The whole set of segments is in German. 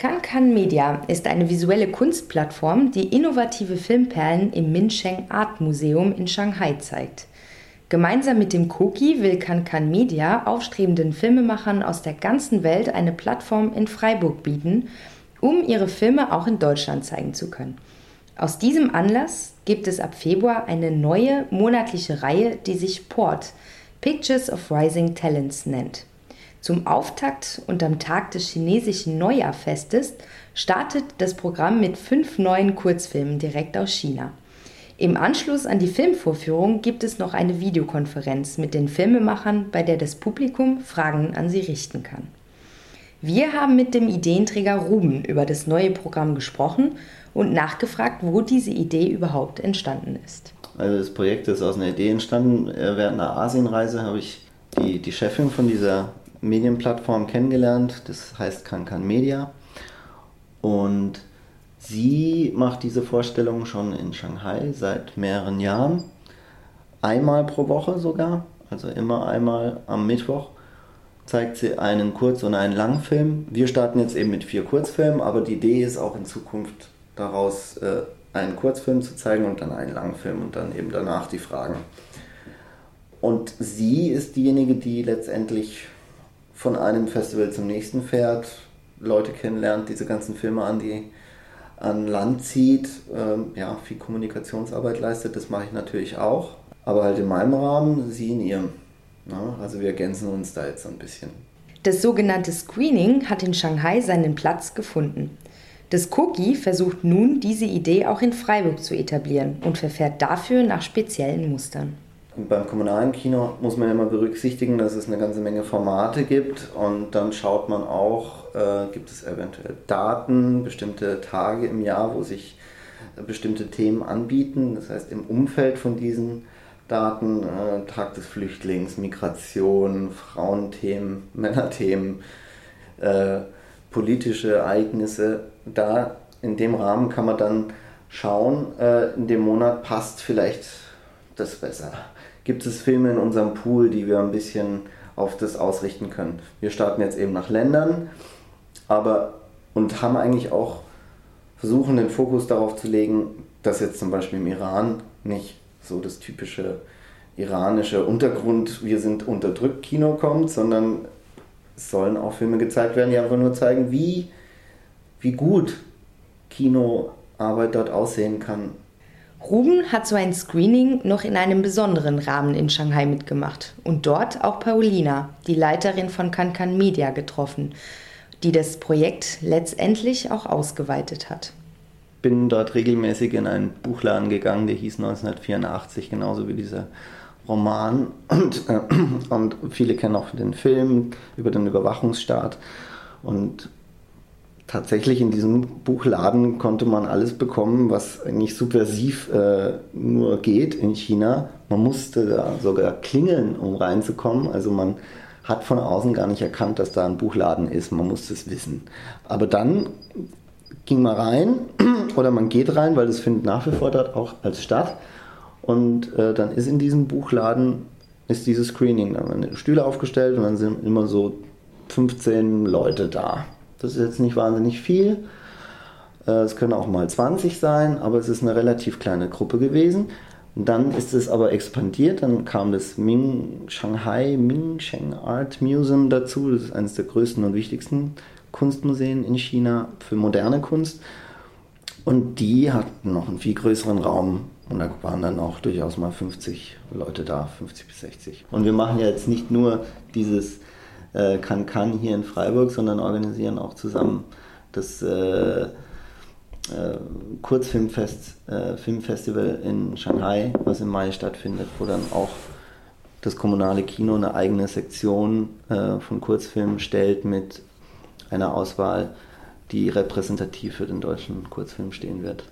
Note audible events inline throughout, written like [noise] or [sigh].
Kankan Media ist eine visuelle Kunstplattform, die innovative Filmperlen im Minsheng Art Museum in Shanghai zeigt. Gemeinsam mit dem Koki will Kankan Media aufstrebenden Filmemachern aus der ganzen Welt eine Plattform in Freiburg bieten, um ihre Filme auch in Deutschland zeigen zu können. Aus diesem Anlass gibt es ab Februar eine neue monatliche Reihe, die sich Port Pictures of Rising Talents nennt. Zum Auftakt und am Tag des chinesischen Neujahrfestes startet das Programm mit fünf neuen Kurzfilmen direkt aus China. Im Anschluss an die Filmvorführung gibt es noch eine Videokonferenz mit den Filmemachern, bei der das Publikum Fragen an sie richten kann. Wir haben mit dem Ideenträger Ruben über das neue Programm gesprochen und nachgefragt, wo diese Idee überhaupt entstanden ist. Also das Projekt ist aus einer Idee entstanden. Während einer Asienreise habe ich die, die Chefin von dieser Medienplattform kennengelernt. Das heißt Kankan Media. Und sie macht diese Vorstellung schon in Shanghai seit mehreren Jahren. Einmal pro Woche sogar. Also immer einmal am Mittwoch zeigt sie einen Kurz- und einen Langfilm. Wir starten jetzt eben mit vier Kurzfilmen, aber die Idee ist auch in Zukunft daraus äh, einen Kurzfilm zu zeigen und dann einen Langfilm und dann eben danach die Fragen. Und sie ist diejenige, die letztendlich von einem Festival zum nächsten fährt, Leute kennenlernt, diese ganzen Filme an die an Land zieht, ähm, ja, viel Kommunikationsarbeit leistet, das mache ich natürlich auch. Aber halt in meinem Rahmen, sie in ihrem. Ja, also wir ergänzen uns da jetzt so ein bisschen. Das sogenannte Screening hat in Shanghai seinen Platz gefunden. Das Koki versucht nun, diese Idee auch in Freiburg zu etablieren und verfährt dafür nach speziellen Mustern. Beim kommunalen Kino muss man immer berücksichtigen, dass es eine ganze Menge Formate gibt und dann schaut man auch, äh, gibt es eventuell Daten, bestimmte Tage im Jahr, wo sich äh, bestimmte Themen anbieten. Das heißt, im Umfeld von diesen Daten, äh, Tag des Flüchtlings, Migration, Frauenthemen, [laughs] Männerthemen, äh, politische Ereignisse, da in dem Rahmen kann man dann schauen, äh, in dem Monat passt vielleicht das besser gibt es Filme in unserem Pool, die wir ein bisschen auf das ausrichten können. Wir starten jetzt eben nach Ländern, aber und haben eigentlich auch versuchen, den Fokus darauf zu legen, dass jetzt zum Beispiel im Iran nicht so das typische iranische Untergrund, wir sind unterdrückt Kino kommt, sondern es sollen auch Filme gezeigt werden, die einfach nur zeigen, wie, wie gut Kinoarbeit dort aussehen kann Ruben hat so ein Screening noch in einem besonderen Rahmen in Shanghai mitgemacht und dort auch Paulina, die Leiterin von Kankan Media, getroffen, die das Projekt letztendlich auch ausgeweitet hat. Bin dort regelmäßig in einen Buchladen gegangen, der hieß 1984, genauso wie dieser Roman. Und, äh, und viele kennen auch den Film über den Überwachungsstaat. Und tatsächlich in diesem Buchladen konnte man alles bekommen, was eigentlich subversiv äh, nur geht in China. Man musste da sogar klingeln, um reinzukommen. Also man hat von außen gar nicht erkannt, dass da ein Buchladen ist. Man musste es wissen. Aber dann ging man rein [clears throat] oder man geht rein, weil das findet nach wie vor dort auch als Stadt. Und äh, dann ist in diesem Buchladen ist dieses Screening. Da werden Stühle aufgestellt und dann sind immer so 15 Leute da. Das ist jetzt nicht wahnsinnig viel. Äh, es können auch mal 20 sein, aber es ist eine relativ kleine Gruppe gewesen. Und dann ist es aber expandiert. Dann kam das Ming Shanghai Mingsheng Art Museum dazu. Das ist eines der größten und wichtigsten Kunstmuseen in China für moderne Kunst. Und die hatten noch einen viel größeren Raum. Und da waren dann auch durchaus mal 50 Leute da, 50 bis 60. Und wir machen ja jetzt nicht nur dieses äh, Kann hier in Freiburg, sondern organisieren auch zusammen das äh, äh, Kurzfilmfest, äh, Filmfestival in Shanghai, was im Mai stattfindet, wo dann auch das kommunale Kino eine eigene Sektion äh, von Kurzfilmen stellt mit einer Auswahl, die repräsentativ für den deutschen Kurzfilm stehen wird.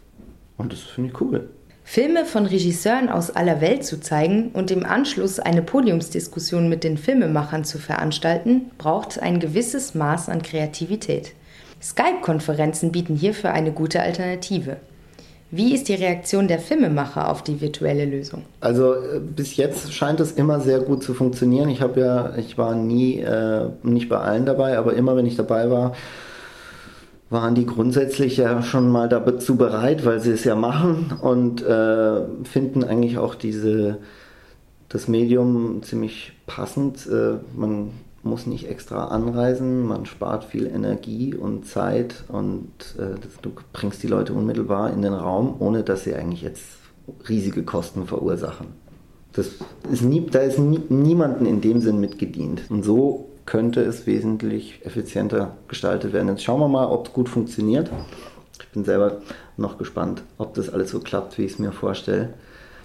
Und das finde ich cool. Filme von Regisseuren aus aller Welt zu zeigen und im Anschluss eine Podiumsdiskussion mit den Filmemachern zu veranstalten, braucht ein gewisses Maß an Kreativität. Skype-Konferenzen bieten hierfür eine gute Alternative. Wie ist die Reaktion der Filmemacher auf die virtuelle Lösung? Also äh, bis jetzt scheint es immer sehr gut zu funktionieren. Ich habe ja, ich war nie, äh, nicht bei allen dabei, aber immer wenn ich dabei war, waren die grundsätzlich ja schon mal dazu bereit, weil sie es ja machen und äh, finden eigentlich auch diese, das Medium ziemlich passend. Äh, man muss nicht extra anreisen, man spart viel Energie und Zeit und äh, das, du bringst die Leute unmittelbar in den Raum, ohne dass sie eigentlich jetzt riesige Kosten verursachen. Das ist nie, da ist nie, niemanden in dem Sinn mitgedient. Und so könnte es wesentlich effizienter gestaltet werden. Jetzt schauen wir mal, ob es gut funktioniert. Ich bin selber noch gespannt, ob das alles so klappt, wie ich es mir vorstelle.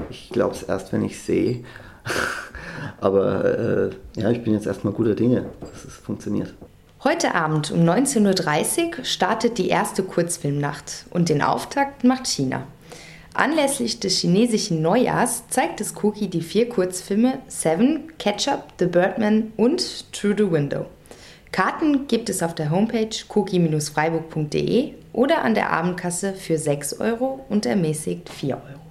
Ich glaube es erst, wenn ich sehe. [laughs] Aber äh, ja, ich bin jetzt erstmal guter Dinge, dass es funktioniert. Heute Abend um 19.30 Uhr startet die erste Kurzfilmnacht und den Auftakt macht China. Anlässlich des chinesischen Neujahrs zeigt das Cookie die vier Kurzfilme Seven, Ketchup, The Birdman und Through the Window. Karten gibt es auf der Homepage cookie-freiburg.de oder an der Abendkasse für 6 Euro und ermäßigt 4 Euro.